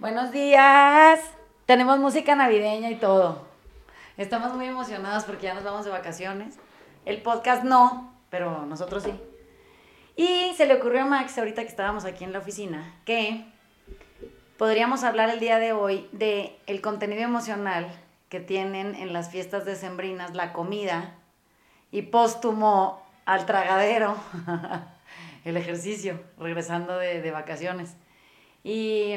Buenos días. Tenemos música navideña y todo. Estamos muy emocionados porque ya nos vamos de vacaciones. El podcast no, pero nosotros sí. Y se le ocurrió a Max, ahorita que estábamos aquí en la oficina, que podríamos hablar el día de hoy de el contenido emocional que tienen en las fiestas decembrinas la comida y póstumo al tragadero el ejercicio, regresando de, de vacaciones. Y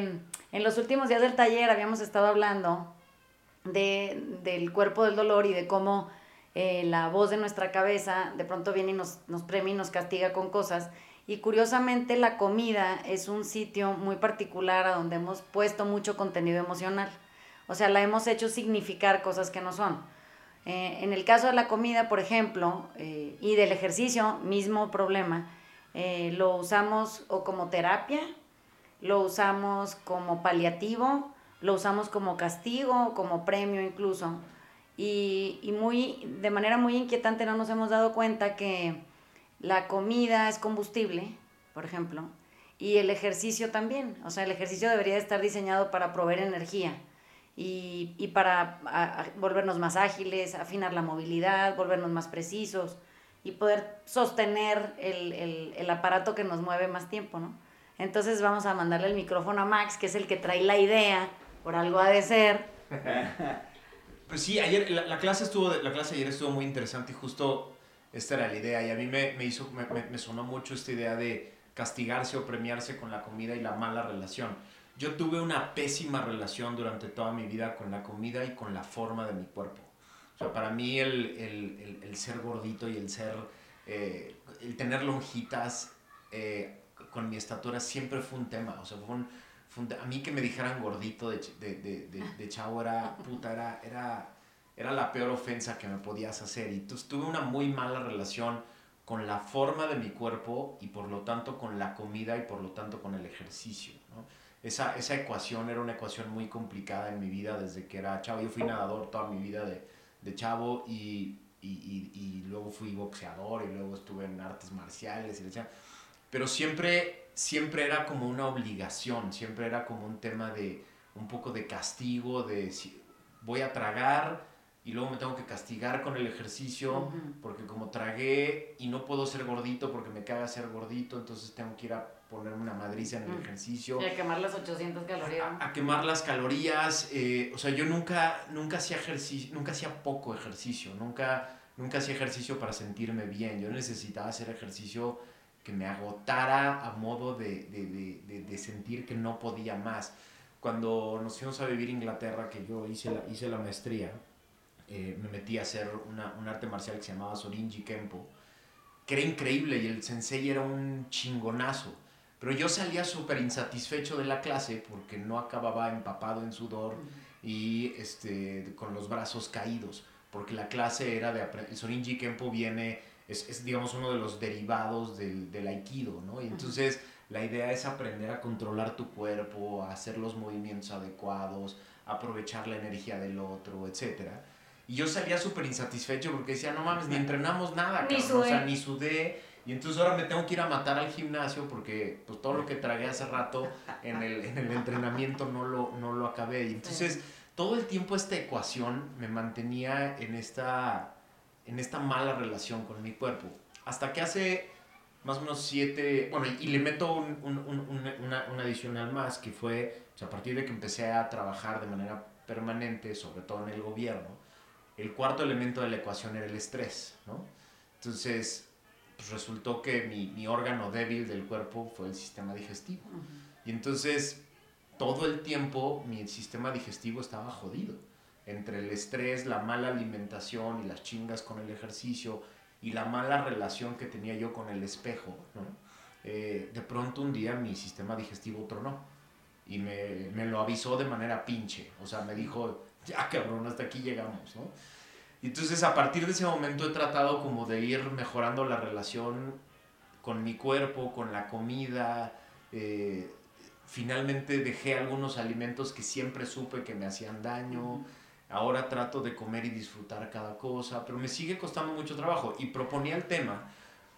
en los últimos días del taller habíamos estado hablando de, del cuerpo del dolor y de cómo eh, la voz de nuestra cabeza de pronto viene y nos, nos premia y nos castiga con cosas. Y curiosamente la comida es un sitio muy particular a donde hemos puesto mucho contenido emocional. O sea, la hemos hecho significar cosas que no son. Eh, en el caso de la comida, por ejemplo, eh, y del ejercicio, mismo problema, lo usamos o como terapia lo usamos como paliativo, lo usamos como castigo, como premio incluso. Y, y, muy, de manera muy inquietante no nos hemos dado cuenta que la comida es combustible, por ejemplo, y el ejercicio también. O sea, el ejercicio debería estar diseñado para proveer energía y, y para volvernos más ágiles, afinar la movilidad, volvernos más precisos y poder sostener el, el, el aparato que nos mueve más tiempo, ¿no? Entonces vamos a mandarle el micrófono a Max, que es el que trae la idea, por algo ha de ser. Pues sí, ayer la, clase estuvo, la clase ayer estuvo muy interesante y justo esta era la idea y a mí me, me hizo, me, me, sonó mucho esta idea de castigarse o premiarse con la comida y la mala relación. Yo tuve una pésima relación durante toda mi vida con la comida y con la forma de mi cuerpo. O sea, para mí el, el, el, ser gordito y el ser, eh, el tener lonjitas, eh, con mi estatura siempre fue un tema. O sea, fue un, a mí que me dijeran gordito de, de, de, de, chavo era, puta, era, era, era la peor ofensa que me podías hacer. Y entonces tuve una muy mala relación con la forma de mi cuerpo y por lo tanto con la comida y por lo tanto con el ejercicio. Esa, esa ecuación era una ecuación muy complicada en mi vida desde que era chavo. Yo fui nadador toda mi vida de, de chavo y, y, y, y, luego fui boxeador y luego estuve en artes marciales y decía, pero siempre, siempre era como una obligación, siempre era como un tema de un poco de castigo, de si voy a tragar y luego me tengo que castigar con el ejercicio, porque como tragué y no puedo ser gordito porque me caga ser gordito, entonces tengo que ir a ponerme una madriza en el ejercicio. Y a quemar las 800 calorías. A, quemar las calorías. Eh, o sea, yo nunca, nunca hacía ejercicio, nunca hacía poco ejercicio, nunca, nunca hacía ejercicio para sentirme bien. Yo necesitaba hacer ejercicio que me agotara a modo de, de, de, de, sentir que no podía más. Cuando nos fuimos a vivir a Inglaterra, que yo hice la, hice la maestría, eh, me metí a hacer una, un arte marcial que se llamaba Sorinji Kempo, que era increíble y el sensei era un chingonazo. Pero yo salía súper insatisfecho de la clase porque no acababa empapado en sudor y este, con los brazos caídos, porque la clase era de... El Sorinji Kempo viene es, es, digamos, uno de los derivados del, del aikido, ¿no? Y entonces la idea es aprender a controlar tu cuerpo, a hacer los movimientos adecuados, aprovechar la energía del otro, etc. Y yo salía súper insatisfecho porque decía, no mames, ni entrenamos nada, ni sudé. o sea, ni sudé. Y entonces ahora me tengo que ir a matar al gimnasio porque pues todo lo que tragué hace rato en el, en el entrenamiento no lo, no lo acabé. Y entonces todo el tiempo esta ecuación me mantenía en esta en esta mala relación con mi cuerpo. Hasta que hace más o menos siete, bueno, y le meto un, un, un, una, una, adicional más, que fue o sea, a partir de que empecé a trabajar de manera permanente, sobre todo en el gobierno, el cuarto elemento de la ecuación era el estrés, ¿no? Entonces, pues resultó que mi, mi órgano débil del cuerpo fue el sistema digestivo. Uh -huh. Y entonces, todo el tiempo mi sistema digestivo estaba jodido entre el estrés, la mala alimentación y las chingas con el ejercicio y la mala relación que tenía yo con el espejo, eh, de pronto un día mi sistema digestivo tronó y me, me, lo avisó de manera pinche, o sea, me dijo, ya cabrón, hasta aquí llegamos, entonces a partir de ese momento he tratado como de ir mejorando la relación con mi cuerpo, con la comida, eh, finalmente dejé algunos alimentos que siempre supe que me hacían daño, Ahora trato de comer y disfrutar cada cosa, pero me sigue costando mucho trabajo. Y proponía el tema,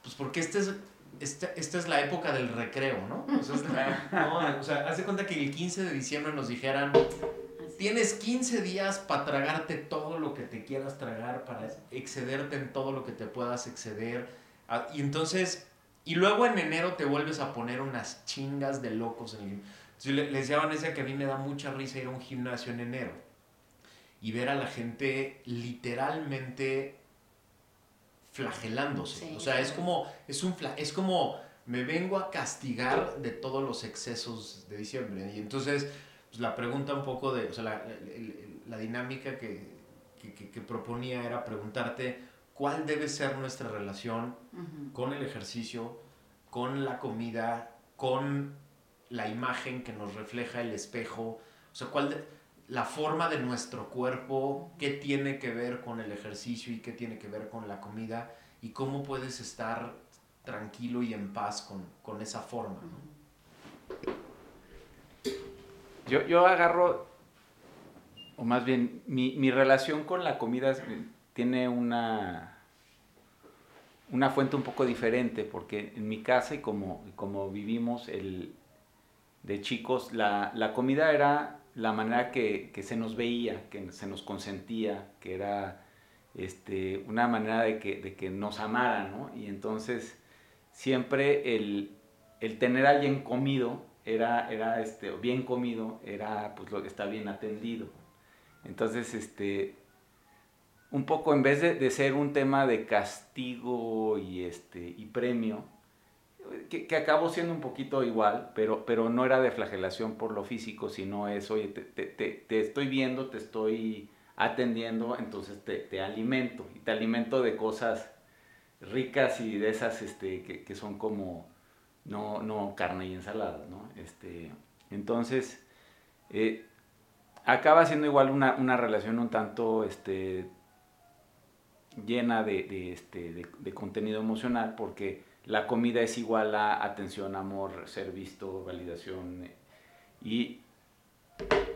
pues porque este es esta, esta es la época del recreo, ¿no? O sea, la- no, o sea, haz de cuenta que el 15 de diciembre nos dijeran, tienes 15 días para tragarte todo lo que te quieras tragar, para excederte en todo lo que te puedas exceder. Ah, Y entonces, y luego en enero te vuelves a poner unas chingas de locos en el. Entonces, le- les decía a Vanessa que a mí me da mucha risa ir a un gimnasio en enero y ver a la gente literalmente flagelándose. Sí. O sea, es como, es un fla- es como me vengo a castigar de todos los excesos de diciembre. Y entonces, pues, la pregunta un poco de, o sea, la, la- dinámica que, que- que- proponía era preguntarte cuál debe ser nuestra relación con el ejercicio, con la comida, con la imagen que nos refleja el espejo, o sea, cuál de- la forma de nuestro cuerpo, qué tiene que ver con el ejercicio y qué tiene que ver con la comida y cómo puedes estar tranquilo y en paz con, con esa forma. Yo, yo agarro, o más bien, mi, mi relación con la comida tiene una, una fuente un poco diferente, porque en mi casa y como, como vivimos el, de chicos, la, la comida era la manera que, que se nos veía, que se nos consentía, que era este, una manera de que, de que nos amaran, ¿no? Y entonces siempre el, el tener a alguien comido era, era este, bien comido, era pues lo que está bien atendido. Entonces, este, un poco en vez de, de ser un tema de castigo y, este, y premio, que, que acabó siendo un poquito igual, pero, pero no era de flagelación por lo físico, sino es, oye, te, te- te- estoy viendo, te estoy atendiendo, entonces te, alimento, y te alimento de cosas ricas y de esas este, que, que son como, no, no carne y ensalada, ¿no? Este, entonces, eh, acaba siendo igual una, una relación un tanto este, llena de, este, de contenido emocional porque la comida es igual a atención, amor, ser visto, validación y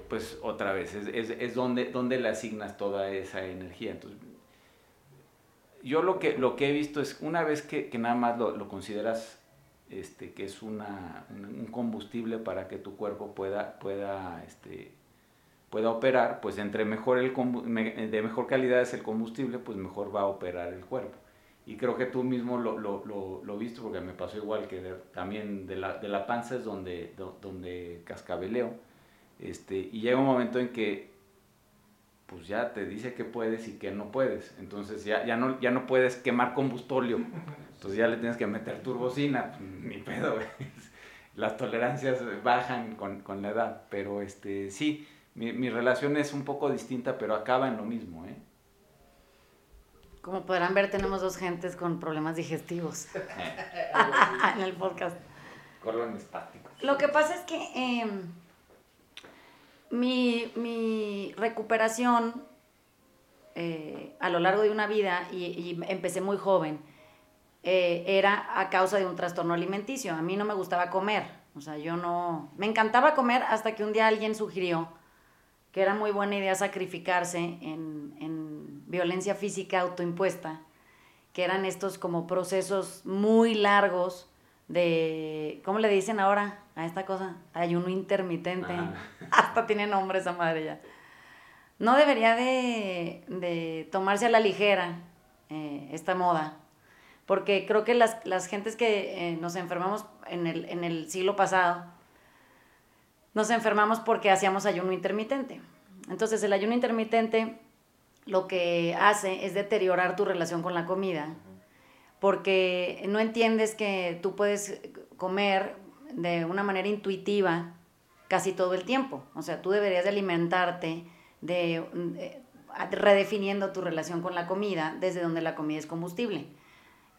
pues otra vez es, donde, donde le asignas toda esa energía. Entonces, yo lo que, lo que he visto es una vez que, nada más lo, lo consideras este, que es una, un, combustible para que tu cuerpo pueda, pueda, este, pueda operar, pues entre mejor el de mejor calidad es el combustible, pues mejor va a operar el cuerpo. Y creo que tú mismo lo, lo, lo, lo viste porque me pasó igual que de- también de la, de la panza es donde, do- donde cascabeleo. Este, y llega un momento en que pues ya te dice que puedes y que no puedes. Entonces ya, ya, no, ya no puedes quemar combustóleo. Entonces ya le tienes que meter turbocina. Ni pedo, güey. Las tolerancias bajan con, con la edad. Pero este, sí, mi, mi relación es un poco distinta, pero acaba en lo mismo, ¿eh? Como podrán ver, tenemos dos gentes con problemas digestivos en el podcast. Colon espástico. Lo que pasa es que em, mi, mi recuperación eh, a lo largo de una vida, y, y empecé muy joven, eh, era a causa de un trastorno alimenticio. A mí no me gustaba comer. O sea, yo no... Me encantaba comer hasta que un día alguien sugirió que era muy buena idea sacrificarse en, en violencia física autoimpuesta, que eran estos como procesos muy largos de, ¿cómo le dicen ahora a esta cosa? Ayuno intermitente. Ajá. Hasta tiene nombre esa madre ya. No debería de, de tomarse a la ligera eh, esta moda, porque creo que las, las gentes que eh, nos enfermamos en el, en el siglo pasado, nos enfermamos porque hacíamos ayuno intermitente. Entonces el ayuno intermitente lo que hace es deteriorar tu relación con la comida, porque no entiendes que tú puedes comer de una manera intuitiva casi todo el tiempo. O sea, tú deberías de alimentarte de, de- redefiniendo tu relación con la comida desde donde la comida es combustible.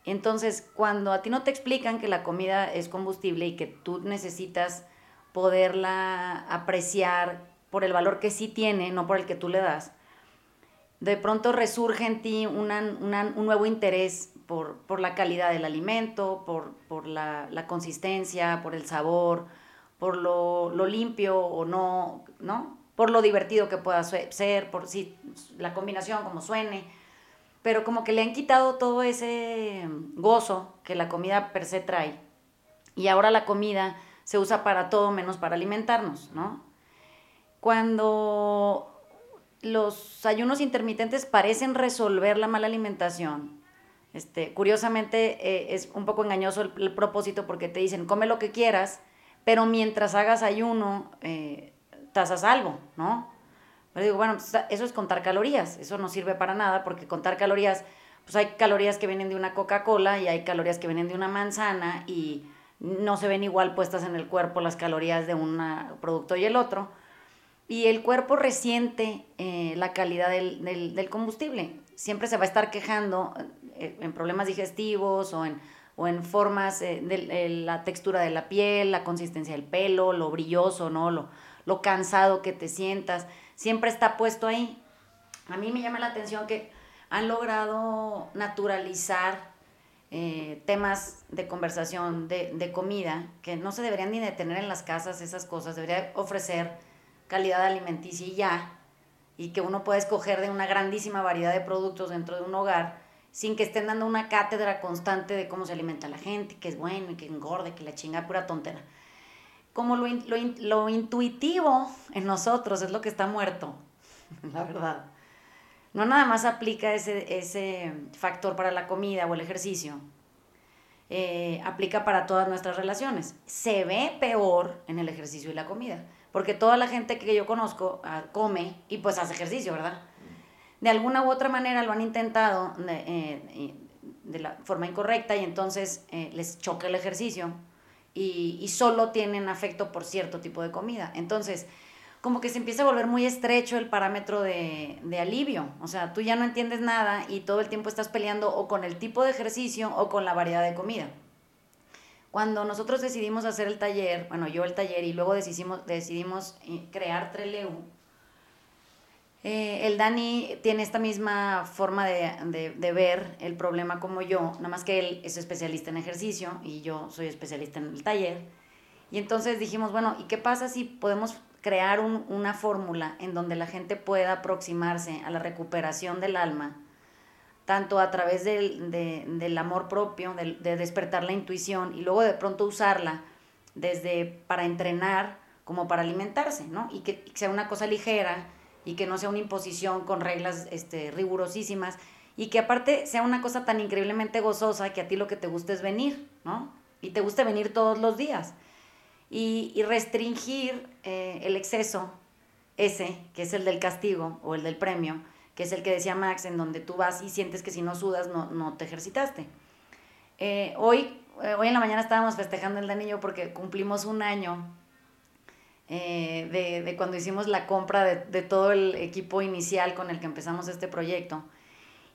Entonces, cuando a ti no te explican que la comida es combustible y que tú necesitas poderla apreciar por el valor que sí tiene, no por el que tú le das, de pronto resurge en ti una- una- un nuevo interés por, por la calidad del alimento, por, por la, la consistencia, por el sabor, por lo, lo limpio o no, ¿no? Por lo divertido que pueda ser, por si la combinación como suene. pero como que le han quitado todo ese gozo que la comida per se trae. Y ahora la comida se usa para todo menos para alimentarnos, ¿no? Cuando los ayunos intermitentes parecen resolver la mala alimentación, este, curiosamente eh, es un poco engañoso el, propósito porque te dicen, come lo que quieras, pero mientras hagas ayuno, eh, tasas algo, ¿no? Pero digo, bueno, pues, eso es contar calorías, eso no sirve para nada porque contar calorías, pues hay calorías que vienen de una Coca-Cola y hay calorías que vienen de una manzana y no se ven igual puestas en el cuerpo las calorías de un producto y el otro. Y el cuerpo resiente eh, la calidad del, del, combustible. Siempre se va a estar quejando eh, en problemas digestivos o en, o en formas eh, de, la textura de la piel, la consistencia del pelo, lo brilloso, ¿no? Lo, lo cansado que te sientas siempre está puesto ahí. A mí me llama la atención que han logrado naturalizar temas de conversación, de, comida, que no se deberían ni de tener en las casas esas cosas, debería ofrecer calidad alimenticia y ya, y que uno pueda escoger de una grandísima variedad de productos dentro de un hogar, sin que estén dando una cátedra constante de cómo se alimenta la gente, que es bueno y que engorde, que la chinga pura tontera como lo, lo, lo intuitivo en nosotros es lo que está muerto, la verdad. No nada más aplica ese, ese factor para la comida o el ejercicio, eh, aplica para todas nuestras relaciones. Se ve peor en el ejercicio y la comida, porque toda la gente que yo conozco ah, come y pues hace ejercicio, ¿verdad? De alguna u otra manera lo han intentado de, eh, de la forma incorrecta y entonces eh, les choca el ejercicio y, solo tienen afecto por cierto tipo de comida. Entonces, como que se empieza a volver muy estrecho el parámetro de, alivio. O sea, tú ya no entiendes nada y todo el tiempo estás peleando o con el tipo de ejercicio o con la variedad de comida. Cuando nosotros decidimos hacer el taller, bueno, yo el taller y luego decidimos, decidimos eh, crear Treleu, eh, el Dani tiene esta misma forma de, ver el problema como yo, nada más que él es especialista en ejercicio y yo soy especialista en el taller. Y entonces dijimos, bueno, ¿y qué pasa si podemos crear una fórmula en donde la gente pueda aproximarse a la recuperación del alma, tanto a través del, amor propio, de, de, despertar la intuición y luego de pronto usarla desde para entrenar como para alimentarse, ¿no? Y que sea una cosa ligera y que no sea una imposición con reglas este, rigurosísimas y que aparte sea una cosa tan increíblemente gozosa que a ti lo que te gusta es venir, ¿no? Y te guste venir todos los días. Y, restringir eh, el exceso, ese, que es el del castigo o el del premio, que es el que decía Max, en donde tú vas y sientes que si no sudas no, no te ejercitaste. Eh, hoy, eh, hoy en la mañana estábamos festejando el anillo porque cumplimos un año eh, de, de, cuando hicimos la compra de, de, todo el equipo inicial con el que empezamos este proyecto.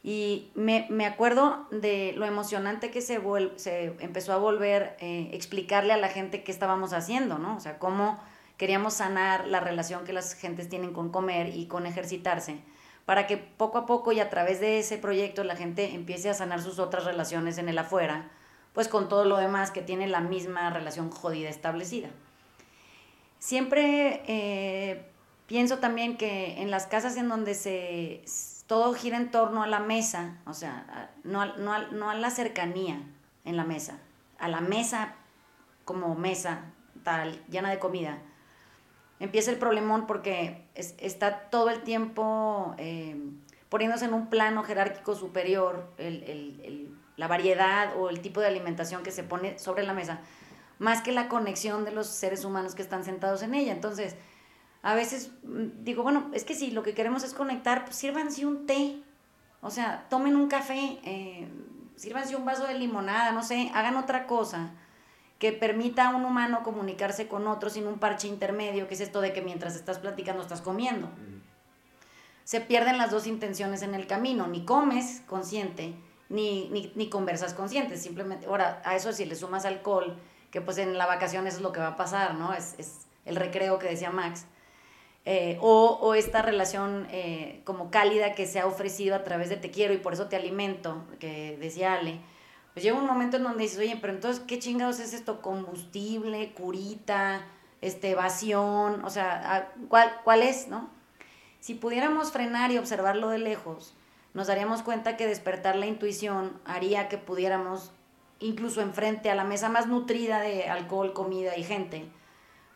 Y me, me acuerdo de lo emocionante que se, se empezó a volver eh, explicarle a la gente qué estábamos haciendo, ¿no? O sea, cómo queríamos sanar la relación que las gentes tienen con comer y con ejercitarse, para que poco a poco y a través de ese proyecto la gente empiece a sanar sus otras relaciones en el afuera, pues con todo lo demás que tiene la misma relación jodida establecida. Siempre eh, pienso también que en las casas en donde se todo gira en torno a la mesa, o sea, no, a la cercanía en la mesa, a la mesa como mesa tal, llena de comida, empieza el problemón porque está todo el tiempo eh, poniéndose en un plano jerárquico superior la variedad o el tipo de alimentación que se pone sobre la mesa más que la conexión de los seres humanos que están sentados en ella. Entonces, a veces mm, digo, bueno, es que si lo que queremos es conectar, pues sírvanse un té, o sea, tomen un café, eh, sírvanse un vaso de limonada, no sé, hagan otra cosa que permita a un humano comunicarse con otro sin un parche intermedio, que es esto de que mientras estás platicando estás comiendo. Se pierden las dos intenciones en el camino, ni comes consciente, ni, ni, ni conversas consciente, simplemente, ahora, a eso si le sumas alcohol, que pues en la vacación eso es lo que va a pasar, ¿no? Es, es el recreo que decía Max. Eh, o, o, esta relación eh, como cálida que se ha ofrecido a través de te quiero y por eso te alimento, que decía Ale, pues llega un momento en donde dices, oye, pero entonces, ¿qué chingados es esto? Combustible, curita, este, evasión, o sea, ¿cuál, ¿cuál es, no? Si pudiéramos frenar y observarlo de lejos, nos daríamos cuenta que despertar la intuición haría que pudiéramos, incluso enfrente a la mesa más nutrida de alcohol, comida y gente,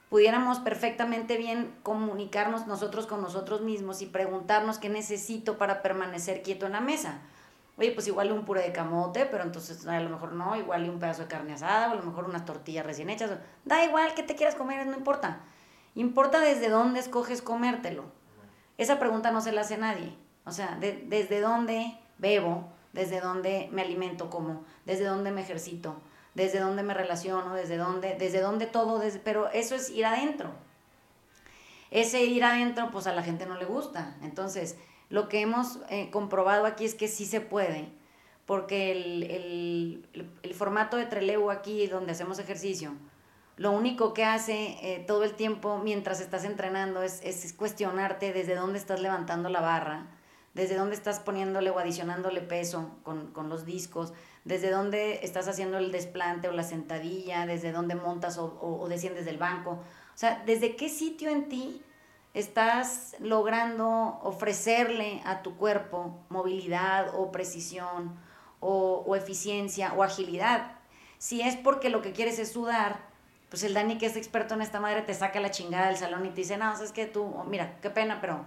pudiéramos perfectamente bien comunicarnos nosotros con nosotros mismos y preguntarnos qué necesito para permanecer quieto en la mesa. Oye, pues igual un puré de camote, pero entonces a lo mejor no, igual un pedazo de carne asada, o a lo mejor unas tortillas recién hechas. Da igual que te quieras comer, no importa. Importa desde dónde escoges comértelo. Esa pregunta no se la hace nadie. O sea, desde dónde bebo, desde dónde me alimento como, desde dónde me ejercito, desde dónde me relaciono, desde dónde, desde dónde todo, desde, pero eso es ir adentro. Ese ir adentro, pues a la gente no le gusta. Entonces, lo que hemos eh, comprobado aquí es que sí se puede, porque el, el, formato de Trelew aquí, donde hacemos ejercicio, lo único que hace eh, todo el tiempo mientras estás entrenando es, es, cuestionarte desde dónde estás levantando la barra, desde dónde estás poniéndole o adicionándole peso con, con los discos, desde dónde estás haciendo el desplante o la sentadilla, desde dónde montas o, o, desciendes del banco. O sea, desde qué sitio en ti estás logrando ofrecerle a tu cuerpo movilidad o precisión o, o, eficiencia o agilidad. Si es porque lo que quieres es sudar, pues el Dani que es experto en esta madre te saca la chingada del salón y te dice, no, es que tú, mira, qué pena, pero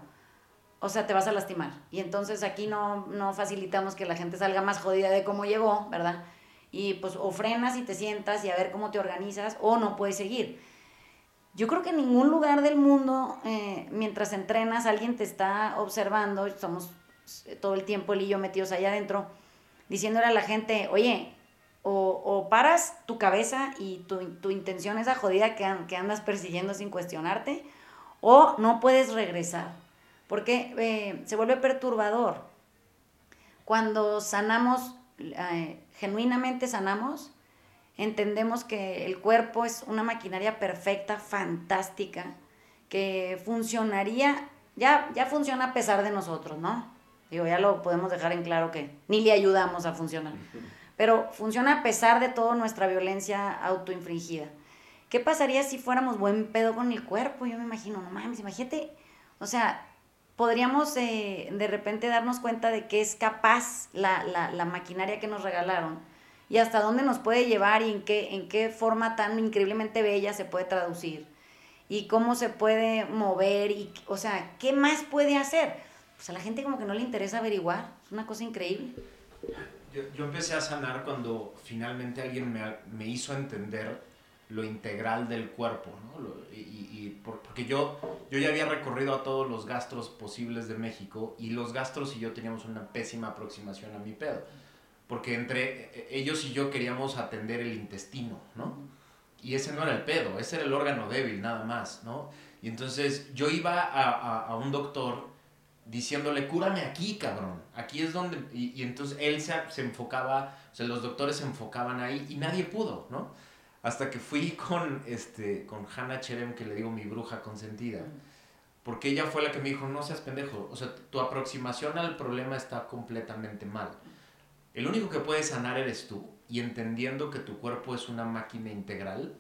o sea, te vas a lastimar. Y entonces aquí no, no facilitamos que la gente salga más jodida de cómo llegó, ¿verdad? Y pues o frenas y te sientas y a ver cómo te organizas o no puedes seguir. Yo creo que en ningún lugar del mundo, eh, mientras entrenas, alguien te está observando, somos eh, todo el tiempo él y yo metidos allá adentro, diciéndole a la gente, oye, o, o paras tu cabeza y tu, tu intención esa jodida que, que andas persiguiendo sin cuestionarte, o no puedes regresar porque eh, se vuelve perturbador. Cuando sanamos, genuinamente sanamos, entendemos que el cuerpo es una maquinaria perfecta, fantástica, que funcionaría, ya, ya funciona a pesar de nosotros, ¿no? Digo, ya lo podemos dejar en claro que ni le ayudamos a funcionar. Pero funciona a pesar de toda nuestra violencia autoinfringida. ¿Qué pasaría si fuéramos buen pedo con el cuerpo? Yo me imagino, no mames, imagínate, o sea, podríamos eh, de repente darnos cuenta de que es capaz la, la, la, maquinaria que nos regalaron y hasta dónde nos puede llevar y en qué, en qué forma tan increíblemente bella se puede traducir y cómo se puede mover y, o sea, ¿qué más puede hacer? Pues a la gente como que no le interesa averiguar, es una cosa increíble. Yo, yo empecé a sanar cuando finalmente alguien me, me hizo entender lo integral del cuerpo, ¿no? y, y, porque yo, yo ya había recorrido a todos los gastros posibles de México y los gastros y yo teníamos una pésima aproximación a mi pedo, porque entre e, ellos y yo queríamos atender el intestino, ¿no? Y ese no era el pedo, ese era el órgano débil nada más, ¿no? Y entonces yo iba a, a, a un doctor diciéndole, cúrame aquí, cabrón, aquí es donde... Y, y entonces él se, se enfocaba, o sea, los doctores se enfocaban ahí y nadie pudo, ¿no? Hasta que fui con, este, con Hannah Cherem, que le digo mi bruja consentida. Porque ella fue la que me dijo, no seas pendejo. O sea, tu aproximación al problema está completamente mal. El único que puede sanar eres tú. Y entendiendo que tu cuerpo es una máquina integral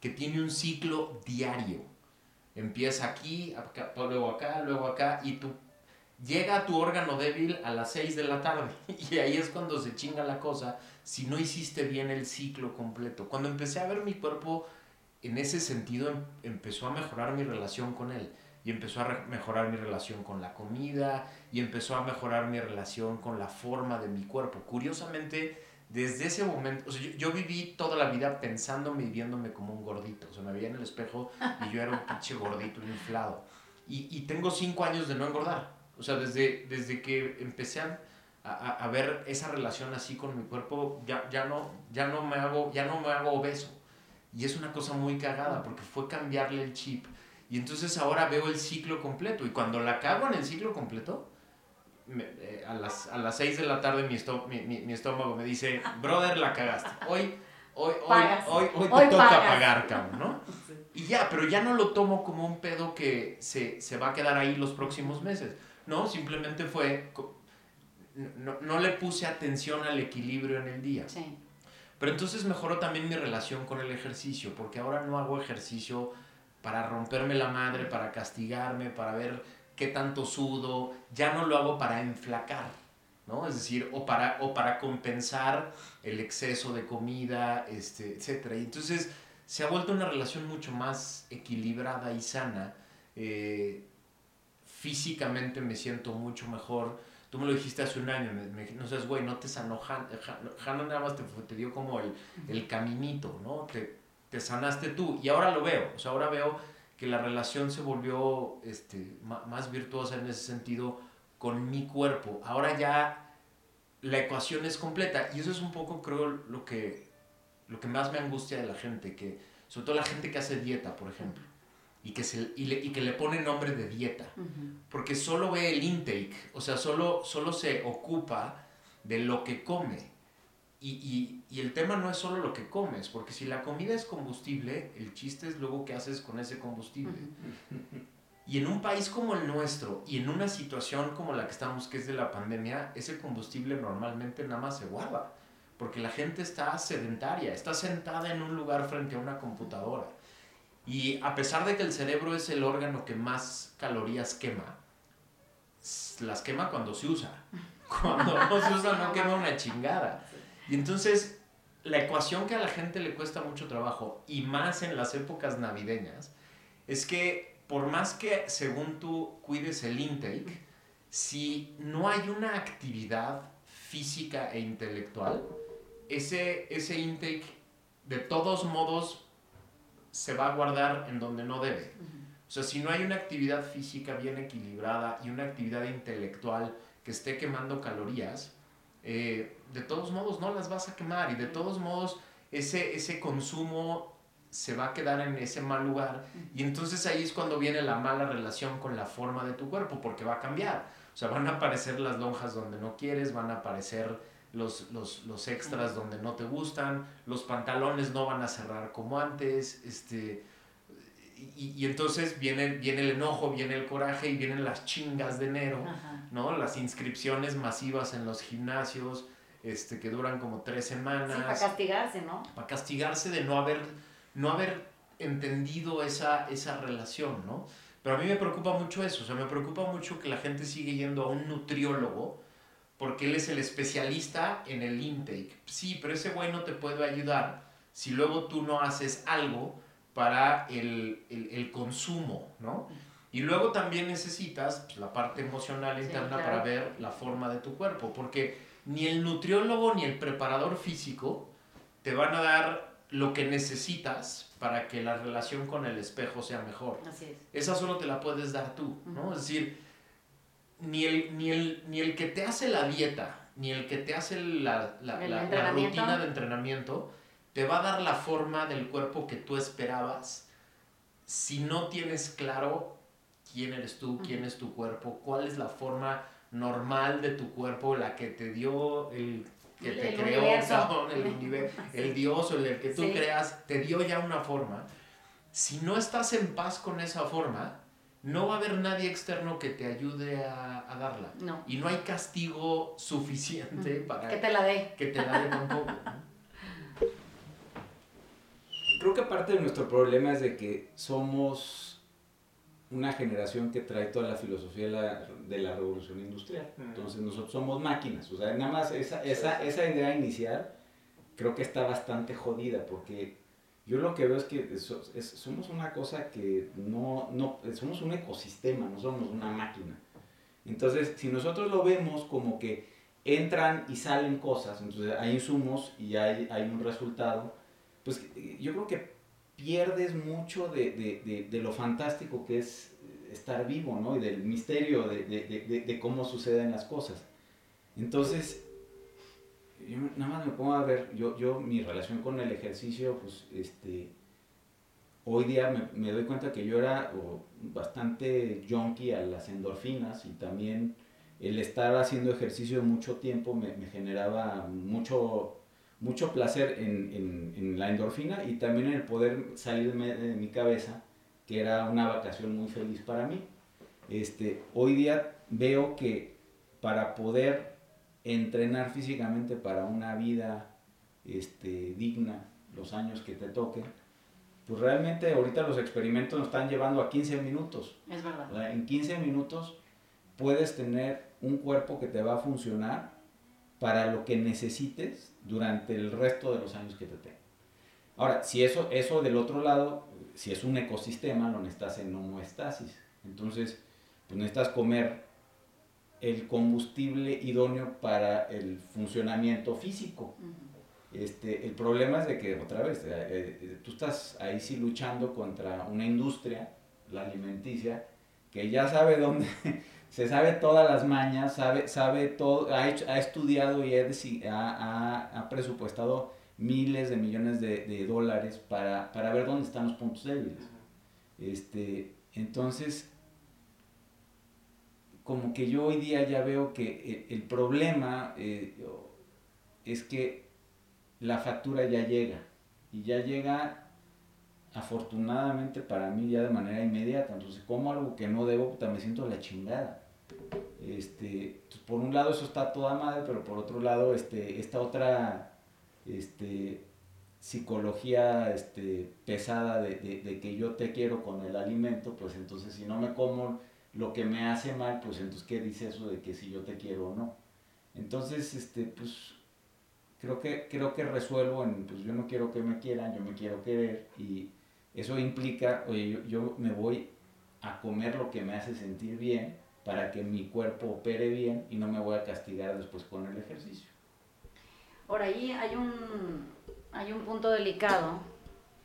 que tiene un ciclo diario. Empieza aquí, acá, luego acá, luego acá. Y tú llega a tu órgano débil a las 6 de la tarde. Y ahí es cuando se chinga la cosa si no hiciste bien el ciclo completo. Cuando empecé a ver mi cuerpo en ese sentido, em, empezó a mejorar mi relación con él. Y empezó a mejorar mi relación con la comida. Y empezó a mejorar mi relación con la forma de mi cuerpo. Curiosamente, desde ese momento, o sea, yo, yo, viví toda la vida pensándome y viéndome como un gordito. O sea, me veía en el espejo y yo era un pinche gordito inflado. Y, y tengo cinco años de no engordar. O sea, desde, desde que empecé a a, a, ver esa relación así con mi cuerpo, ya, ya, no, ya, no me hago, ya no me hago obeso. Y es una cosa muy cagada porque fue cambiarle el chip. Y entonces ahora veo el ciclo completo. Y cuando la cago en el ciclo completo, me, eh, a, las, a las 6 de la tarde mi, mi, mi, mi, estómago me dice, brother, la cagaste. Hoy, hoy, hoy, hoy, hoy, te hoy toca pagas. pagar, cabrón, ¿no? Sí. Y ya, pero ya no lo tomo como un pedo que se, se va a quedar ahí los próximos meses. No, simplemente fue no, no, le puse atención al equilibrio en el día. Sí. Pero entonces mejoró también mi relación con el ejercicio, porque ahora no hago ejercicio para romperme la madre, para castigarme, para ver qué tanto sudo, ya no lo hago para enflacar, ¿no? Es decir, o para, o para compensar el exceso de comida, este, etc. Y entonces se ha vuelto una relación mucho más equilibrada y sana. Eh, físicamente me siento mucho mejor. Tú me lo dijiste hace un año, me, no sé, güey, no te sanó Hannah, nada más te, dio como el, el caminito, ¿no? Te, sanaste tú. Y ahora lo veo, o sea, ahora veo que la relación se volvió este, más virtuosa en ese sentido con mi cuerpo. Ahora ya la ecuación es completa. Y eso es un poco, creo, lo que, lo que más me angustia de la gente, que, sobre todo la gente que hace dieta, por ejemplo, y que, se, y, le, y que le pone nombre de dieta, porque solo ve el intake, o sea, solo, solo se ocupa de lo que come. Y, y, y, el tema no es solo lo que comes, porque si la comida es combustible, el chiste es luego qué haces con ese combustible. Y en un país como el nuestro y en una situación como la que estamos, que es de la pandemia, ese combustible normalmente nada más se guarda porque la gente está sedentaria, está sentada en un lugar frente a una computadora. Y a pesar de que el cerebro es el órgano que más calorías quema, las quema cuando se usa. Cuando no se usa no quema una chingada. Y entonces la ecuación que a la gente le cuesta mucho trabajo, y más en las épocas navideñas, es que por más que según tú cuides el intake, si no hay una actividad física e intelectual, ese, ese intake de todos modos se va a guardar en donde no debe. O sea, si no hay una actividad física bien equilibrada y una actividad intelectual que esté quemando calorías, eh, de todos modos no las vas a quemar y de todos modos ese, ese consumo se va a quedar en ese mal lugar. Y entonces ahí es cuando viene la mala relación con la forma de tu cuerpo porque va a cambiar. O sea, van a aparecer las lonjas donde no quieres, van a aparecer los, los, los, extras donde no te gustan, los pantalones no van a cerrar como antes, este, y, y entonces viene, viene el enojo, viene el coraje y vienen las chingas de enero, ¿no? Las inscripciones masivas en los gimnasios, este, que duran como tres semanas. Sí, para castigarse, ¿no? Para castigarse de no haber, no haber entendido esa, esa relación, ¿no? Pero a mí me preocupa mucho eso, o sea, me preocupa mucho que la gente sigue yendo a un nutriólogo, porque él es el especialista en el intake. Sí, pero ese güey no te puede ayudar si luego tú no haces algo para el, el, el consumo, ¿no? Y luego también necesitas pues, la parte emocional interna para ver la forma de tu cuerpo, porque ni el nutriólogo ni el preparador físico te van a dar lo que necesitas para que la relación con el espejo sea mejor. Así es. Esa solo te la puedes dar tú, ¿no? Es decir, ni el, ni, el, ni el que te hace la dieta, ni el que te hace la, la, la, rutina de entrenamiento, te va a dar la forma del cuerpo que tú esperabas si no tienes claro quién eres tú, quién es tu cuerpo, cuál es la forma normal de tu cuerpo, la que te dio el que te creó, el, universo, el Dios o el que tú creas, te dio ya una forma. Si no estás en paz con esa forma, no va a haber nadie externo que te ayude a, a darla. No. Y no hay castigo suficiente para que te la dé. Que te la dé tampoco. Creo que parte de nuestro problema es de que somos una generación que trae toda la filosofía de la, de la revolución industrial. Entonces nosotros somos máquinas. O sea, nada más esa, esa, esa idea inicial creo que está bastante jodida porque yo lo que veo es que somos una cosa que no, no, somos un ecosistema, no somos una máquina. Entonces, si nosotros lo vemos como que entran y salen cosas, entonces hay insumos y hay, hay un resultado, pues yo creo que pierdes mucho de, de, de, lo fantástico que es estar vivo, ¿no? Y del misterio de, cómo suceden las cosas. Entonces, yo nada más me pongo a ver, yo, yo mi relación con el ejercicio, pues este, hoy día me, me doy cuenta que yo era bastante junkie a las endorfinas y también el estar haciendo ejercicio mucho tiempo me generaba mucho, mucho placer en, en, en, la endorfina y también el poder salirme de mi cabeza, que era una vacación muy feliz para mí. Este, hoy día veo que para poder entrenar físicamente para una vida este, digna, los años que te toquen, pues realmente ahorita los experimentos nos están llevando a 15 minutos. Es verdad. En 15 minutos puedes tener un cuerpo que te va a funcionar para lo que necesites durante el resto de los años que te tenga. Ahora, si eso, eso del otro lado, si es un ecosistema, lo necesitas en homoestasis. Entonces, pues necesitas comer el combustible idóneo para el funcionamiento físico. Este, el problema es de que, otra vez, eh, eh, tú estás ahí sí luchando contra una industria, la alimenticia, que ya sabe dónde, se sabe todas las mañas, sabe, sabe todo, ha, ha estudiado y ha, ha, presupuestado miles de millones de, dólares para, ver dónde están los puntos débiles. Este, entonces, como que yo hoy día ya veo que el, problema eh, es que la factura ya llega y ya llega afortunadamente para mí ya de manera inmediata. Entonces, como algo que no debo, también me siento la chingada. Este, por un lado eso está toda madre, pero por otro lado este, esta otra este, psicología este, pesada de, de, que yo te quiero con el alimento, pues entonces si no me como lo que me hace mal, pues entonces ¿qué dice eso de que si yo te quiero o no? Entonces, este, pues creo que, creo que resuelvo en, pues yo no quiero que me quieran, yo me quiero querer y eso implica, oye, yo, yo me voy a comer lo que me hace sentir bien para que mi cuerpo opere bien y no me voy a castigar después con el ejercicio. Por ahí hay un, hay un punto delicado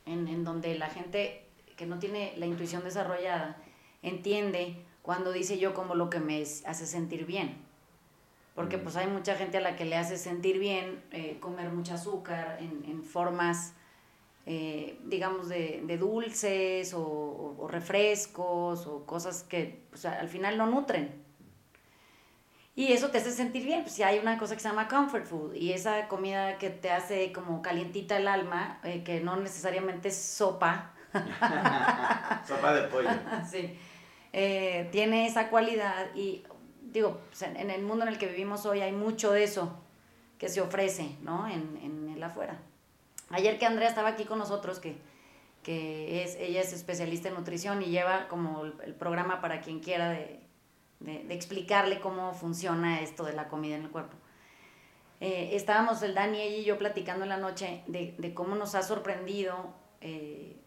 en, en donde la gente que no tiene la intuición desarrollada entiende cuando dice yo como lo que me hace sentir bien. Porque pues hay mucha gente a la que le hace sentir bien eh, comer mucho azúcar en, en formas, eh, digamos, de, de dulces o, o, refrescos o cosas que pues, al final no nutren. Y eso te hace sentir bien. Pues si hay una cosa que se llama comfort food y esa comida que te hace como calientita el alma, eh, que no necesariamente es sopa. sopa de pollo. sí eh, tiene esa cualidad y digo, pues, en el mundo en el que vivimos hoy hay mucho de eso que se ofrece, ¿no? En, en el afuera. Ayer que Andrea estaba aquí con nosotros, que, que es, ella es especialista en nutrición y lleva como el, programa para quien quiera de, de, explicarle cómo funciona esto de la comida en el cuerpo. Eh, estábamos el Dani, ella y yo platicando en la noche de, de cómo nos ha sorprendido eh,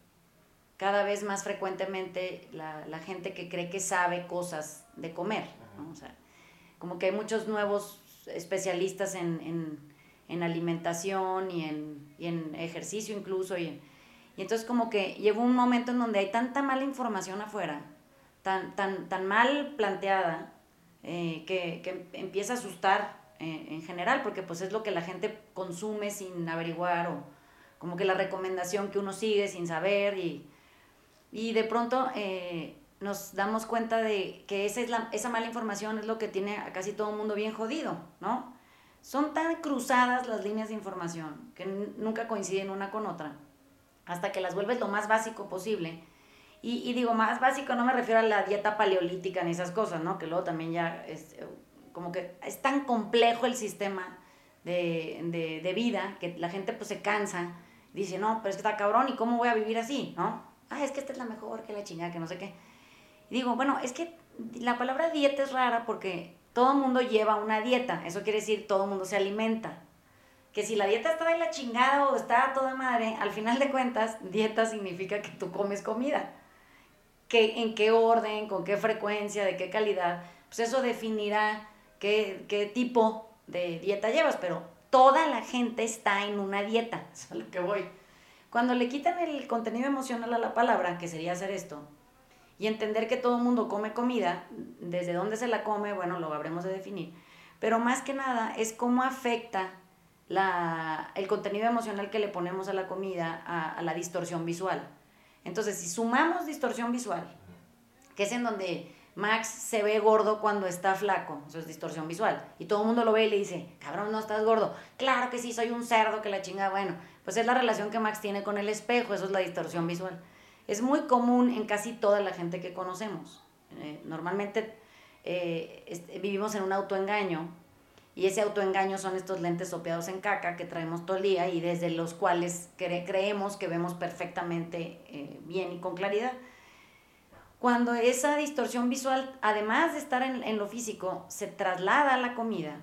cada vez más frecuentemente la, la, gente que cree que sabe cosas de comer. ¿no? O como que hay muchos nuevos especialistas en, en alimentación y en, y en, ejercicio incluso. Y, entonces como que llegó un momento en donde hay tanta mala información afuera, tan, tan, tan mal planteada, eh, que, que, empieza a asustar eh, en general, porque pues es lo que la gente consume sin averiguar o como que la recomendación que uno sigue sin saber y y de pronto eh, nos damos cuenta de que esa, es la, esa mala información es lo que tiene a casi todo el mundo bien jodido, ¿no? Son tan cruzadas las líneas de información que nunca coinciden una con otra, hasta que las vuelves lo más básico posible. Y, y, digo, más básico no me refiero a la dieta paleolítica ni esas cosas, ¿no? Que luego también ya es eh, como que es tan complejo el sistema de, de, de vida que la gente pues se cansa, dice, no, pero es que está cabrón, ¿y cómo voy a vivir así, no? ah, es que esta es la mejor, que la chingada, que no sé qué. Digo, bueno, es que la palabra dieta es rara porque todo el mundo lleva una dieta, eso quiere decir todo el mundo se alimenta. Que si la dieta está de la chingada o está toda madre, al final de cuentas, dieta significa que tú comes comida. Que, en qué orden, con qué frecuencia, de qué calidad, pues eso definirá qué, qué tipo de dieta llevas, pero toda la gente está en una dieta, es lo que voy. Cuando le quitan el contenido emocional a la palabra, que sería hacer esto, y entender que todo el mundo come comida, desde dónde se la come, bueno, lo habremos de definir, pero más que nada es cómo afecta la, el contenido emocional que le ponemos a la comida a, a la distorsión visual. Entonces, si sumamos distorsión visual, que es en donde Max se ve gordo cuando está flaco, eso es distorsión visual. Y todo el mundo lo ve y le dice, cabrón, no estás gordo. Claro que sí, soy un cerdo que la chinga, bueno, pues es la relación que Max tiene con el espejo, eso es la distorsión visual. Es muy común en casi toda la gente que conocemos. Eh, normalmente eh, vivimos en un autoengaño y ese autoengaño son estos lentes sopeados en caca que traemos todo el día y desde los cuales creemos que vemos perfectamente eh, bien y con claridad cuando esa distorsión visual, además de estar en, lo físico, se traslada a la comida,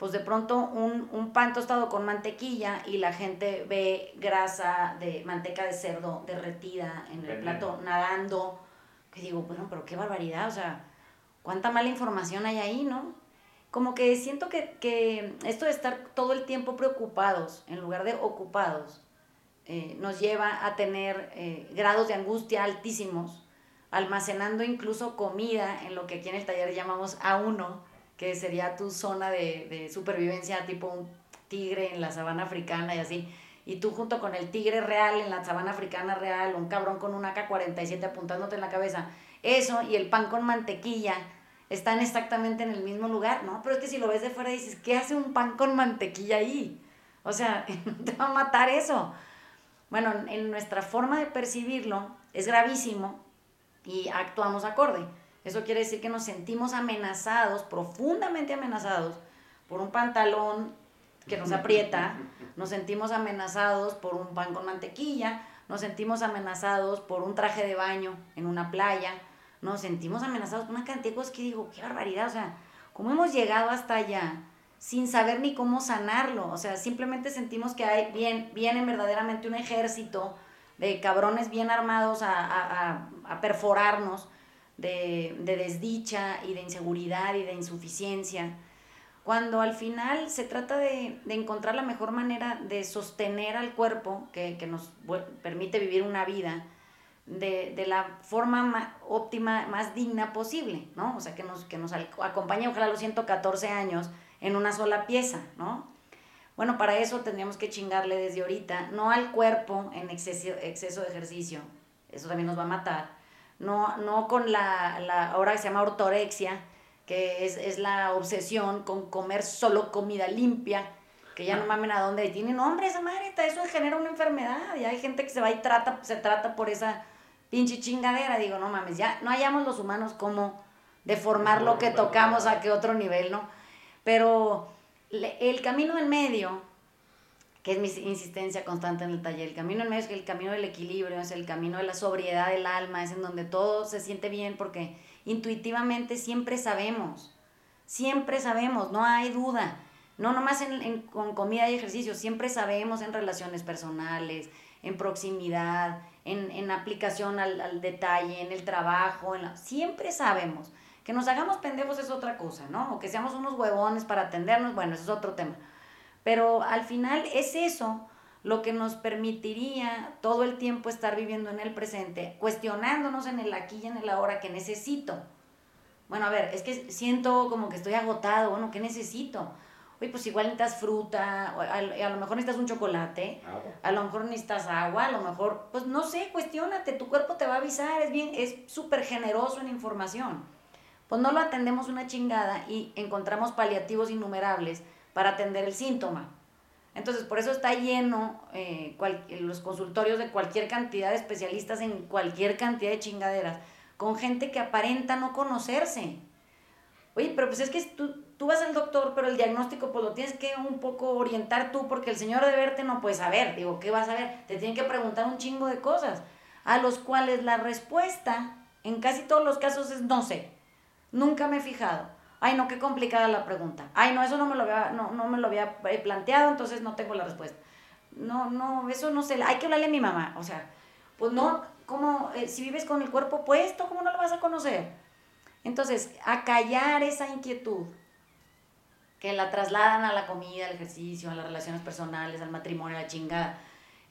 pues de pronto un, un, pan tostado con mantequilla y la gente ve grasa de manteca de cerdo derretida en el plato nadando, que digo, bueno, pero qué barbaridad, o sea, cuánta mala información hay ahí, ¿no? Como que siento que, que esto de estar todo el tiempo preocupados en lugar de ocupados eh, nos lleva a tener eh, grados de angustia altísimos, almacenando incluso comida en lo que aquí en el taller llamamos A1, que sería tu zona de, supervivencia, tipo un tigre en la sabana africana y así. Y tú junto con el tigre real en la sabana africana real, un cabrón con un AK-47 apuntándote en la cabeza. Eso y el pan con mantequilla están exactamente en el mismo lugar, ¿no? Pero es que si lo ves de fuera dices, ¿qué hace un pan con mantequilla ahí? O sea, te va a matar eso. Bueno, en nuestra forma de percibirlo es gravísimo y actuamos acorde. Eso quiere decir que nos sentimos amenazados, profundamente amenazados, por un pantalón que nos aprieta, nos sentimos amenazados por un pan con mantequilla, nos sentimos amenazados por un traje de baño en una playa, nos sentimos amenazados por una cantidad de cosas que digo, qué barbaridad, o sea, ¿cómo hemos llegado hasta allá sin saber ni cómo sanarlo? O sea, simplemente sentimos que hay, bien, viene verdaderamente un ejército de cabrones bien armados a, a, a perforarnos de, desdicha y de inseguridad y de insuficiencia, cuando al final se trata de, encontrar la mejor manera de sostener al cuerpo que, nos permite vivir una vida de, la forma óptima, más digna posible, ¿no? O sea, que nos, que nos acompañe ojalá los 114 años en una sola pieza, ¿no? Bueno, para eso tendríamos que chingarle desde ahorita, no al cuerpo en exceso, exceso de ejercicio, eso también nos va a matar, no, no con la, la, ahora que se llama ortorexia, que es, es, la obsesión con comer solo comida limpia, que ya no mamen a dónde. Tiene nombre esa madre, eso genera una enfermedad, y hay gente que se va y trata, se trata por esa pinche chingadera, digo, no mames, ya no hallamos los humanos como deformar lo que tocamos a qué otro nivel, ¿no? Pero el camino en medio que es mi insistencia constante en el taller. El camino en medio es el camino del equilibrio, es el camino de la sobriedad del alma, es en donde todo se siente bien porque intuitivamente siempre sabemos, siempre sabemos, no hay duda. No nomás en, con comida y ejercicio, siempre sabemos en relaciones personales, en proximidad, en, en aplicación al, al, detalle, en el trabajo, en siempre sabemos. Que nos hagamos pendejos es otra cosa, ¿no? O que seamos unos huevones para atendernos, bueno, eso es otro tema. Pero al final es eso lo que nos permitiría todo el tiempo estar viviendo en el presente, cuestionándonos en el aquí y en el ahora que necesito. Bueno, a ver, es que siento como que estoy agotado, bueno, ¿qué necesito? Oye, pues igual necesitas fruta, a, a, lo mejor necesitas un chocolate, a lo mejor necesitas agua, a lo mejor, pues no sé, cuestionate, tu cuerpo te va a avisar, es bien, es súper generoso en información. Pues no lo atendemos una chingada y encontramos paliativos innumerables para atender el síntoma. Entonces, por eso está lleno eh, los consultorios de cualquier cantidad de especialistas en cualquier cantidad de chingaderas, con gente que aparenta no conocerse. Oye, pero pues es que tú, tú vas al doctor, pero el diagnóstico pues lo tienes que un poco orientar tú, porque el señor de verte no puede saber. Digo, ¿qué vas a ver? Te tienen que preguntar un chingo de cosas, a los cuales la respuesta en casi todos los casos es no sé. Nunca me he fijado ay no, qué complicada la pregunta, ay no, eso no me lo había, no, no me lo había eh, planteado, entonces no tengo la respuesta. No, no, eso no sé, hay que hablarle a mi mamá, o sea, pues no, ¿cómo, eh, si vives con el cuerpo puesto, ¿cómo no lo vas a conocer? Entonces, a callar esa inquietud que la trasladan a la comida, al ejercicio, a las relaciones personales, al matrimonio, a la chingada,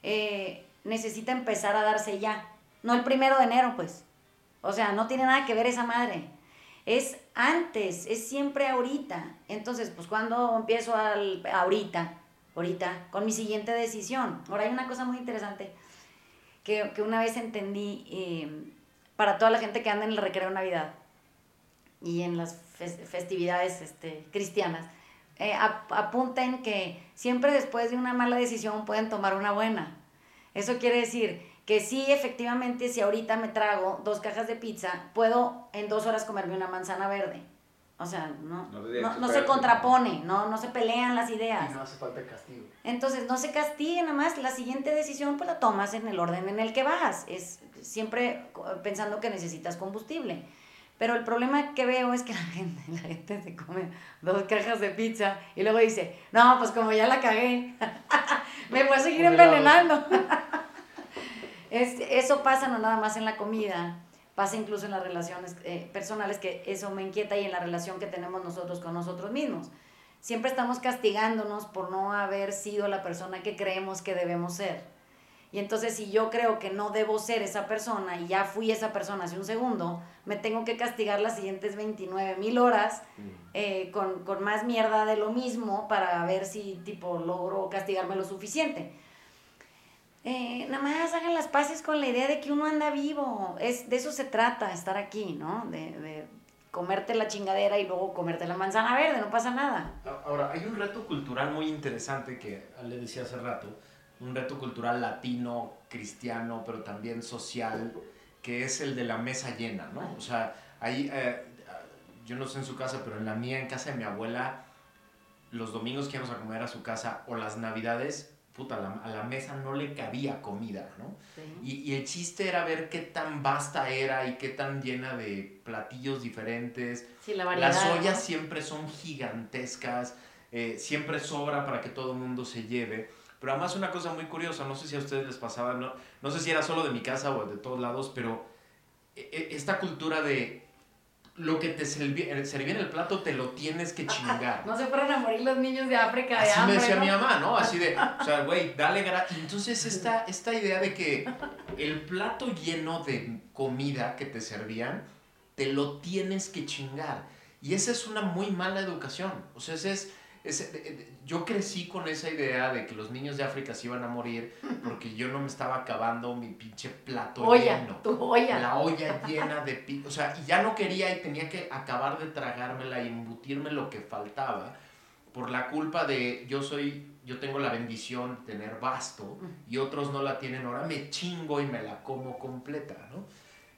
eh, necesita empezar a darse ya, no el primero de enero, pues. O sea, no tiene nada que ver esa madre es antes, es siempre ahorita. Entonces, pues cuando empiezo al, ahorita, ahorita, con mi siguiente decisión. Ahora hay una cosa muy interesante que, una vez entendí eh, para toda la gente que anda en el recreo Navidad y en las festividades este, cristianas. Eh, apunten que siempre después de una mala decisión pueden tomar una buena. Eso quiere decir que sí, efectivamente, si ahorita me trago dos cajas de pizza, puedo en dos horas comerme una manzana verde. O sea, no, no, se contrapone, no, no se pelean las ideas. Y no hace falta castigo. Entonces, no se castigue nada más. La siguiente decisión, pues la tomas en el orden en el que vas. Es siempre pensando que necesitas combustible. Pero el problema que veo es que la gente, la gente se come dos cajas de pizza y luego dice, no, pues como ya la cagué, me voy a seguir envenenando. Es, eso pasa no nada más en la comida, pasa incluso en las relaciones eh, personales, que eso me inquieta y en la relación que tenemos nosotros con nosotros mismos. Siempre estamos castigándonos por no haber sido la persona que creemos que debemos ser. Y entonces si yo creo que no debo ser esa persona y ya fui esa persona hace un segundo, me tengo que castigar las siguientes 29 mil horas mm. eh, con, con, más mierda de lo mismo para ver si tipo logro castigarme lo suficiente. Eh, nada más hagan las paces con la idea de que uno anda vivo. Es, de eso se trata, estar aquí, ¿no? De, de comerte la chingadera y luego comerte la manzana verde, no pasa nada. Ahora, hay un reto cultural muy interesante que le decía hace rato, un reto cultural latino, cristiano, pero también social, que es el de la mesa llena, ¿no? O sea, ahí, eh, yo no sé en su casa, pero en la mía, en casa de mi abuela, los domingos que íbamos a comer a su casa o las navidades, puta, a la, mesa no le cabía comida, ¿no? Y, el chiste era ver qué tan vasta era y qué tan llena de platillos diferentes. Sí, la variedad, Las ollas siempre son gigantescas, eh, siempre sobra para que todo el mundo se lleve. Pero además una cosa muy curiosa, no sé si a ustedes les pasaba, no, no sé si era solo de mi casa o de todos lados, pero e, e, esta cultura de lo que te servía, en el plato te lo tienes que chingar. no se fueron a morir los niños de África de Así me decía mi mamá, ¿no? Así de, o sea, güey, dale gratis. Entonces esta, esta idea de que el plato lleno de comida que te servían, te lo tienes que chingar. Y esa es una muy mala educación. O sea, ese es yo crecí con esa idea de que los niños de África se iban a morir porque yo no me estaba acabando mi pinche plato olla, lleno. Tu olla. La olla llena de... O sea, y ya no quería y tenía que acabar de tragármela y embutirme lo que faltaba por la culpa de yo soy, yo tengo la bendición de tener basto y otros no la tienen, ahora me chingo y me la como completa, ¿no?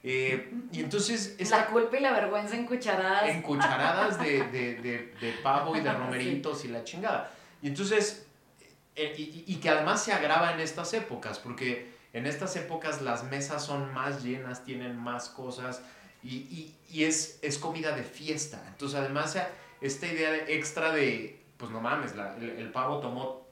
Eh, y entonces... la culpa y la vergüenza en cucharadas. En cucharadas de, de, de, de pavo y de romeritos y la chingada. Y entonces, eh, y, y, que además se agrava en estas épocas, porque en estas épocas las mesas son más llenas, tienen más cosas y, y, y es, es comida de fiesta. Entonces además esta idea extra de, pues no mames, la, el, el pavo tomó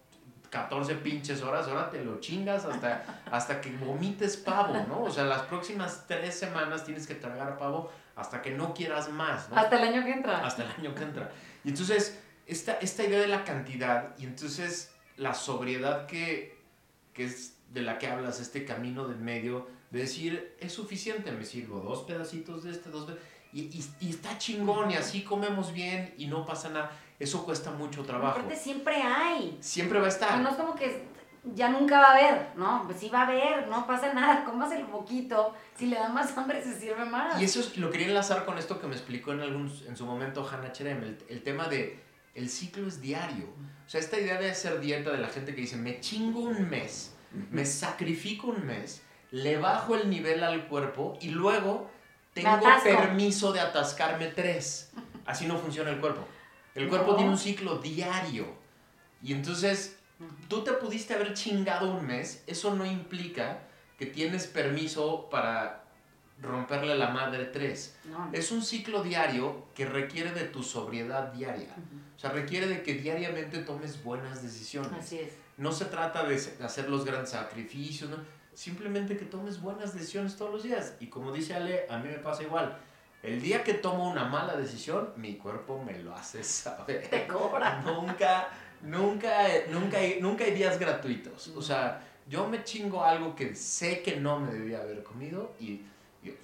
14 pinches horas, ahora te lo chingas hasta, hasta que vomites pavo, ¿no? O sea, las próximas tres semanas tienes que tragar pavo hasta que no quieras más, ¿no? Hasta el año que entra. Hasta el año que entra. Y entonces, esta, esta idea de la cantidad y entonces la sobriedad que, que es de la que hablas, este camino del medio, de decir, es suficiente, me sirvo dos pedacitos de este, dos y, y, y está chingón y así comemos bien y no pasa nada eso cuesta mucho trabajo. Aparte siempre hay. Siempre va a estar. No es como que ya nunca va a haber, ¿no? Pues sí va a haber, no pasa nada, comas el poquito, si le da más hambre se sirve más. Y eso es, lo quería enlazar con esto que me explicó en, algún, en su momento Hannah Cherem, el, el tema de el ciclo es diario. O sea, esta idea de hacer dieta de la gente que dice, me chingo un mes, me sacrifico un mes, le bajo el nivel al cuerpo y luego tengo permiso de atascarme tres. Así no funciona el cuerpo. El cuerpo tiene un ciclo diario. Y entonces, tú te pudiste haber chingado un mes, eso no implica que tienes permiso para romperle la madre tres. Es un ciclo diario que requiere de tu sobriedad diaria. O sea, requiere de que diariamente tomes buenas decisiones. Así es. No se trata de hacer los grandes sacrificios, simplemente que tomes buenas decisiones todos los días. Y como dice Ale, a mí me pasa igual el día que tomo una mala decisión, mi cuerpo me lo hace saber. Te cobra. Nunca, nunca, nunca, hay, nunca hay días gratuitos. O sea, yo me chingo algo que sé que no me debía haber comido y,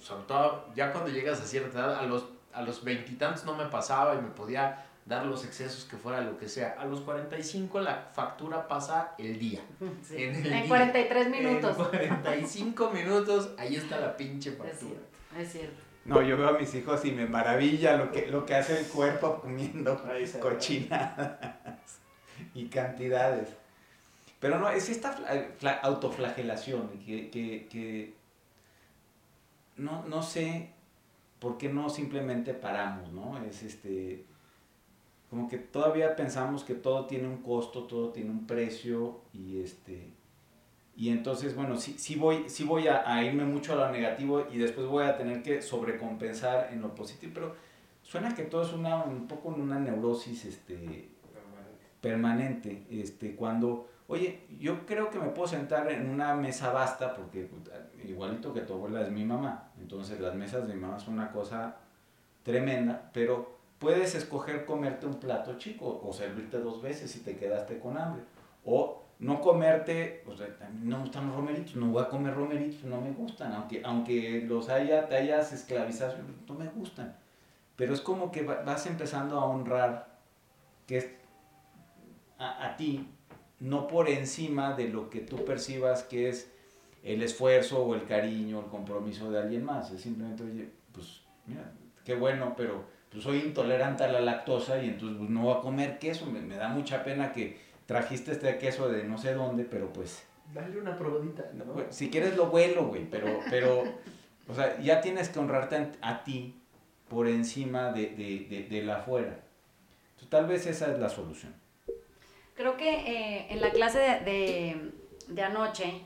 sobre todo ya cuando llegas a cierta edad, a los a los veintitantos no me pasaba y me podía dar los excesos que fuera lo que sea. A los 45 la factura pasa el día. En, el en 43 minutos. En 45 minutos, ahí está la pinche factura. Es cierto. Es cierto. No, yo veo a mis hijos y me maravilla lo que, lo que hace el cuerpo comiendo cochinadas y cantidades. Pero no, es esta autoflagelación que, que, que no, no, sé por qué no simplemente paramos, ¿no? Es este, como que todavía pensamos que todo tiene un costo, todo tiene un precio y este, Y entonces, bueno, sí, sí voy, sí voy a, a, irme mucho a lo negativo y después voy a tener que sobrecompensar en lo positivo. Pero suena que todo es una, un poco una neurosis este, permanente. Este, cuando, oye, yo creo que me puedo sentar en una mesa basta porque igualito que tu abuela es mi mamá. Entonces las mesas de mi mamá son una cosa tremenda, pero puedes escoger comerte un plato chico o servirte dos veces si te quedaste con hambre. O no comerte, o sea, no me gustan los romeritos, no voy a comer romeritos, no me gustan, aunque, aunque los haya, hayas esclavizado, no me gustan. Pero es como que vas empezando a honrar que es a, a ti, no por encima de lo que tú percibas que es el esfuerzo o el cariño, el compromiso de alguien más. Es simplemente, oye, pues, mira, qué bueno, pero pues soy intolerante a la lactosa y entonces pues, no voy a comer queso. Me, me da mucha pena que trajiste este queso de no sé dónde, pero pues... Dale una probadita, ¿no? Pues, si quieres lo vuelo, güey, pero, pero, o sea, ya tienes que honrarte a, ti por encima de, de, de, de la afuera. Entonces, tal vez esa es la solución. Creo que eh, en la clase de, de, de anoche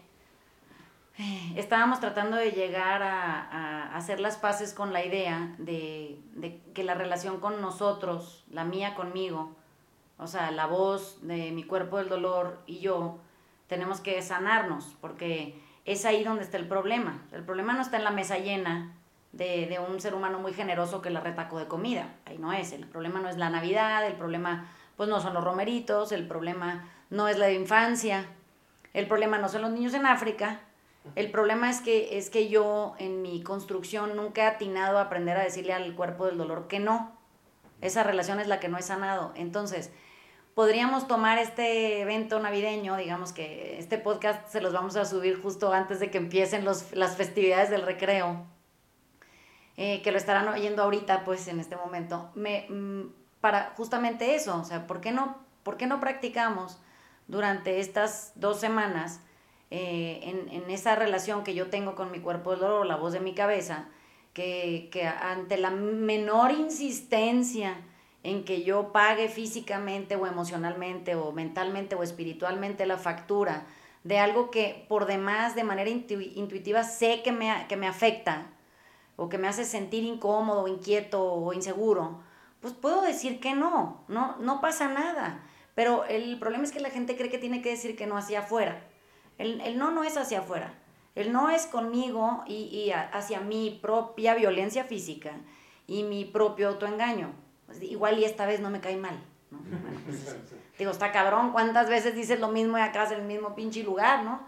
eh, estábamos tratando de llegar a, a, hacer las paces con la idea de, de, que la relación con nosotros, la mía conmigo, o sea, la voz de mi cuerpo del dolor y yo, tenemos que sanarnos, porque es ahí donde está el problema. El problema no está en la mesa llena de, de un ser humano muy generoso que la retacó de comida, ahí no es. El problema no es la Navidad, el problema pues no son los romeritos, el problema no es la infancia, el problema no son los niños en África, el problema es que, es que yo en mi construcción nunca he atinado a aprender a decirle al cuerpo del dolor que no. Esa relación es la que no he sanado. Entonces, podríamos tomar este evento navideño, digamos que este podcast se los vamos a subir justo antes de que empiecen los, las festividades del recreo, eh, que lo estarán oyendo ahorita, pues en este momento, me, mm, para justamente eso, o sea, ¿por qué no, por qué no practicamos durante estas dos semanas? Eh, en, en, esa relación que yo tengo con mi cuerpo del dolor, la voz de mi cabeza, que, que ante la menor insistencia en que yo pague físicamente o emocionalmente o mentalmente o espiritualmente la factura de algo que por demás de manera intu intuitiva sé que me, que me afecta o que me hace sentir incómodo, inquieto o inseguro, pues puedo decir que no, no, no pasa nada. Pero el problema es que la gente cree que tiene que decir que no hacia afuera. El, el no no es hacia afuera. El no es conmigo y, y hacia mi propia violencia física y mi propio autoengaño. Pues, igual y esta vez no me cae mal. ¿no? Bueno, pues, digo, está cabrón, ¿cuántas veces dices lo mismo y acá en el mismo pinche lugar, ¿no?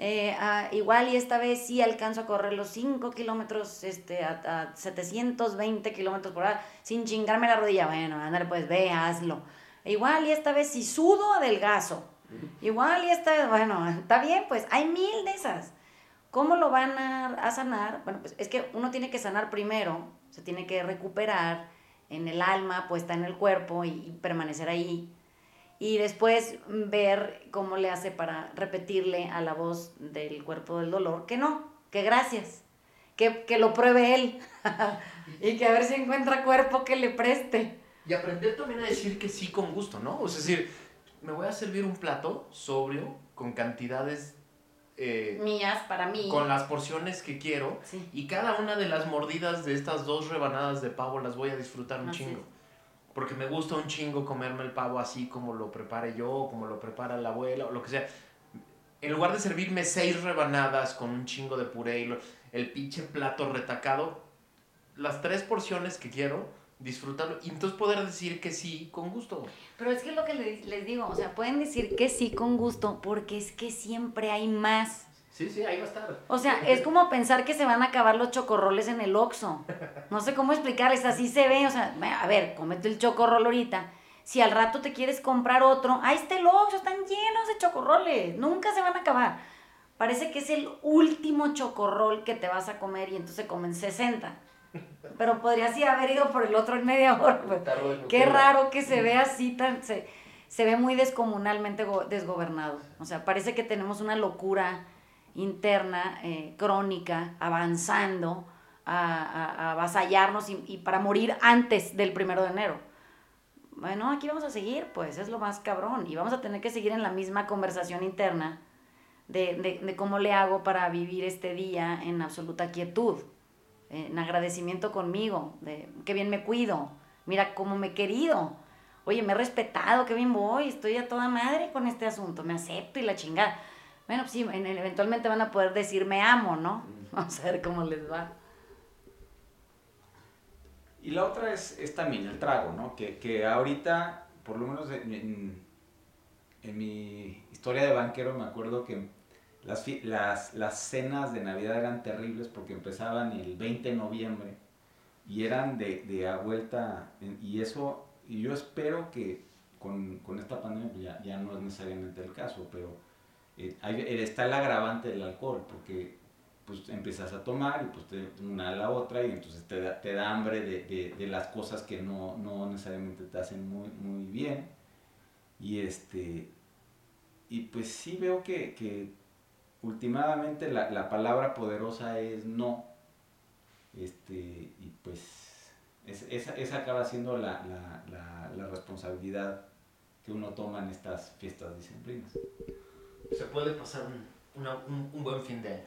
Eh, uh, igual y esta vez sí alcanzo a correr los 5 kilómetros este, a, a 720 kilómetros por hora sin chingarme la rodilla. Bueno, ándale, pues ve, hazlo. Igual y esta vez si sudo, adelgazo. Igual y esta vez, bueno, está bien, pues hay mil de esas. ¿Cómo lo van a, a sanar? Bueno, pues es que uno tiene que sanar primero, se tiene que recuperar en el alma, puesta en el cuerpo y, permanecer ahí y después ver cómo le hace para repetirle a la voz del cuerpo del dolor que no, que gracias, que, que lo pruebe él y que a ver si encuentra cuerpo que le preste. Y aprender también a decir que sí con gusto, ¿no? O sea, es decir, me voy a servir un plato sobrio con cantidades eh, mías para mí. Con las porciones que quiero. Sí. Y cada una de las mordidas de estas dos rebanadas de pavo las voy a disfrutar un Así chingo. es. Porque me gusta un chingo comerme el pavo así como lo prepare yo, como lo prepara la abuela, o lo que sea. En lugar de servirme seis rebanadas con un chingo de puré y lo- el pinche plato retacado, las tres porciones que quiero, disfrutarlo. Y entonces poder decir que sí con gusto. Pero es que es lo que le- les digo, o sea, pueden decir que sí con gusto porque es que siempre hay más. Sí, sí, ahí va a estar. O sea, es como pensar que se van a acabar los chocorroles en el Oxxo. No sé cómo explicarles, así se ve. O sea, a ver, cómete el chocorrol ahorita. Si al rato te quieres comprar otro, ahí está el Oxxo, están llenos de chocorroles. Nunca se van a acabar. Parece que es el último chocorrol que te vas a comer y entonces comen 60. Pero podrías ir haber ido por el otro en media hora. de Qué raro que se vea así tan... Se, se ve muy descomunalmente go- desgobernado. O sea, parece que tenemos una locura interna, eh, crónica, avanzando a, a- a avasallarnos y, y para morir antes del primero de enero. Bueno, aquí vamos a seguir, pues es lo más cabrón. Y vamos a tener que seguir en la misma conversación interna de, de, cómo le hago para vivir este día en absoluta quietud, en agradecimiento conmigo, de qué bien me cuido, mira cómo me he querido, oye, me he respetado, qué bien voy, estoy a toda madre con este asunto, me acepto y la chingada. Bueno, pues sí, eventualmente van a poder decir me amo, ¿no? Vamos a ver cómo les va. Y la otra es, es también el trago, ¿no? Que, que ahorita, por lo menos en, en, mi historia de banquero, me acuerdo que las, las, las cenas de Navidad eran terribles porque empezaban el 20 de noviembre y eran de, de a vuelta. Y eso, y yo espero que con, con esta pandemia pues ya, ya, no es necesariamente el caso, pero eh, está el agravante del alcohol, porque pues empiezas a tomar y pues te, una a la otra y entonces te da, te da hambre de, de, de, las cosas que no, no, necesariamente te hacen muy, muy bien. Y este y pues sí veo que, que últimamente la, la, palabra poderosa es no. Este, y pues esa, esa acaba siendo la, la, la, responsabilidad que uno toma en estas fiestas disciplinas. Se puede pasar un, un, un buen fin de año.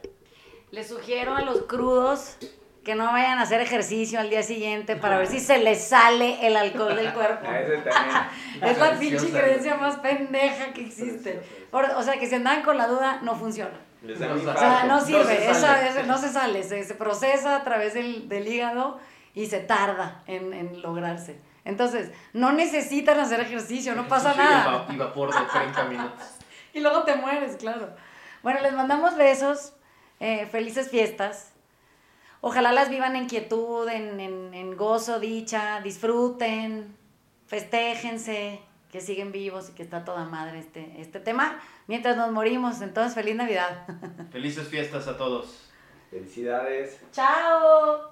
Les sugiero a los crudos que no vayan a hacer ejercicio al día siguiente para ver si se les sale el alcohol del cuerpo. es la pinche creencia más pendeja que existe. o sea, que si andan con la duda, no funciona. o sea, no sirve, no se sale, se, procesa a través del, del, hígado y se tarda en, en, lograrse. Entonces, no necesitan hacer ejercicio, no pasa nada. Y vapor de 30 minutos. y luego te mueres, claro. Bueno, les mandamos besos. Eh, felices fiestas. Ojalá las vivan en quietud, en, en, gozo, dicha, disfruten, festéjense, que siguen vivos y que está toda madre este, este tema. Mientras nos morimos, entonces feliz Navidad. Felices fiestas a todos. Felicidades. Chao.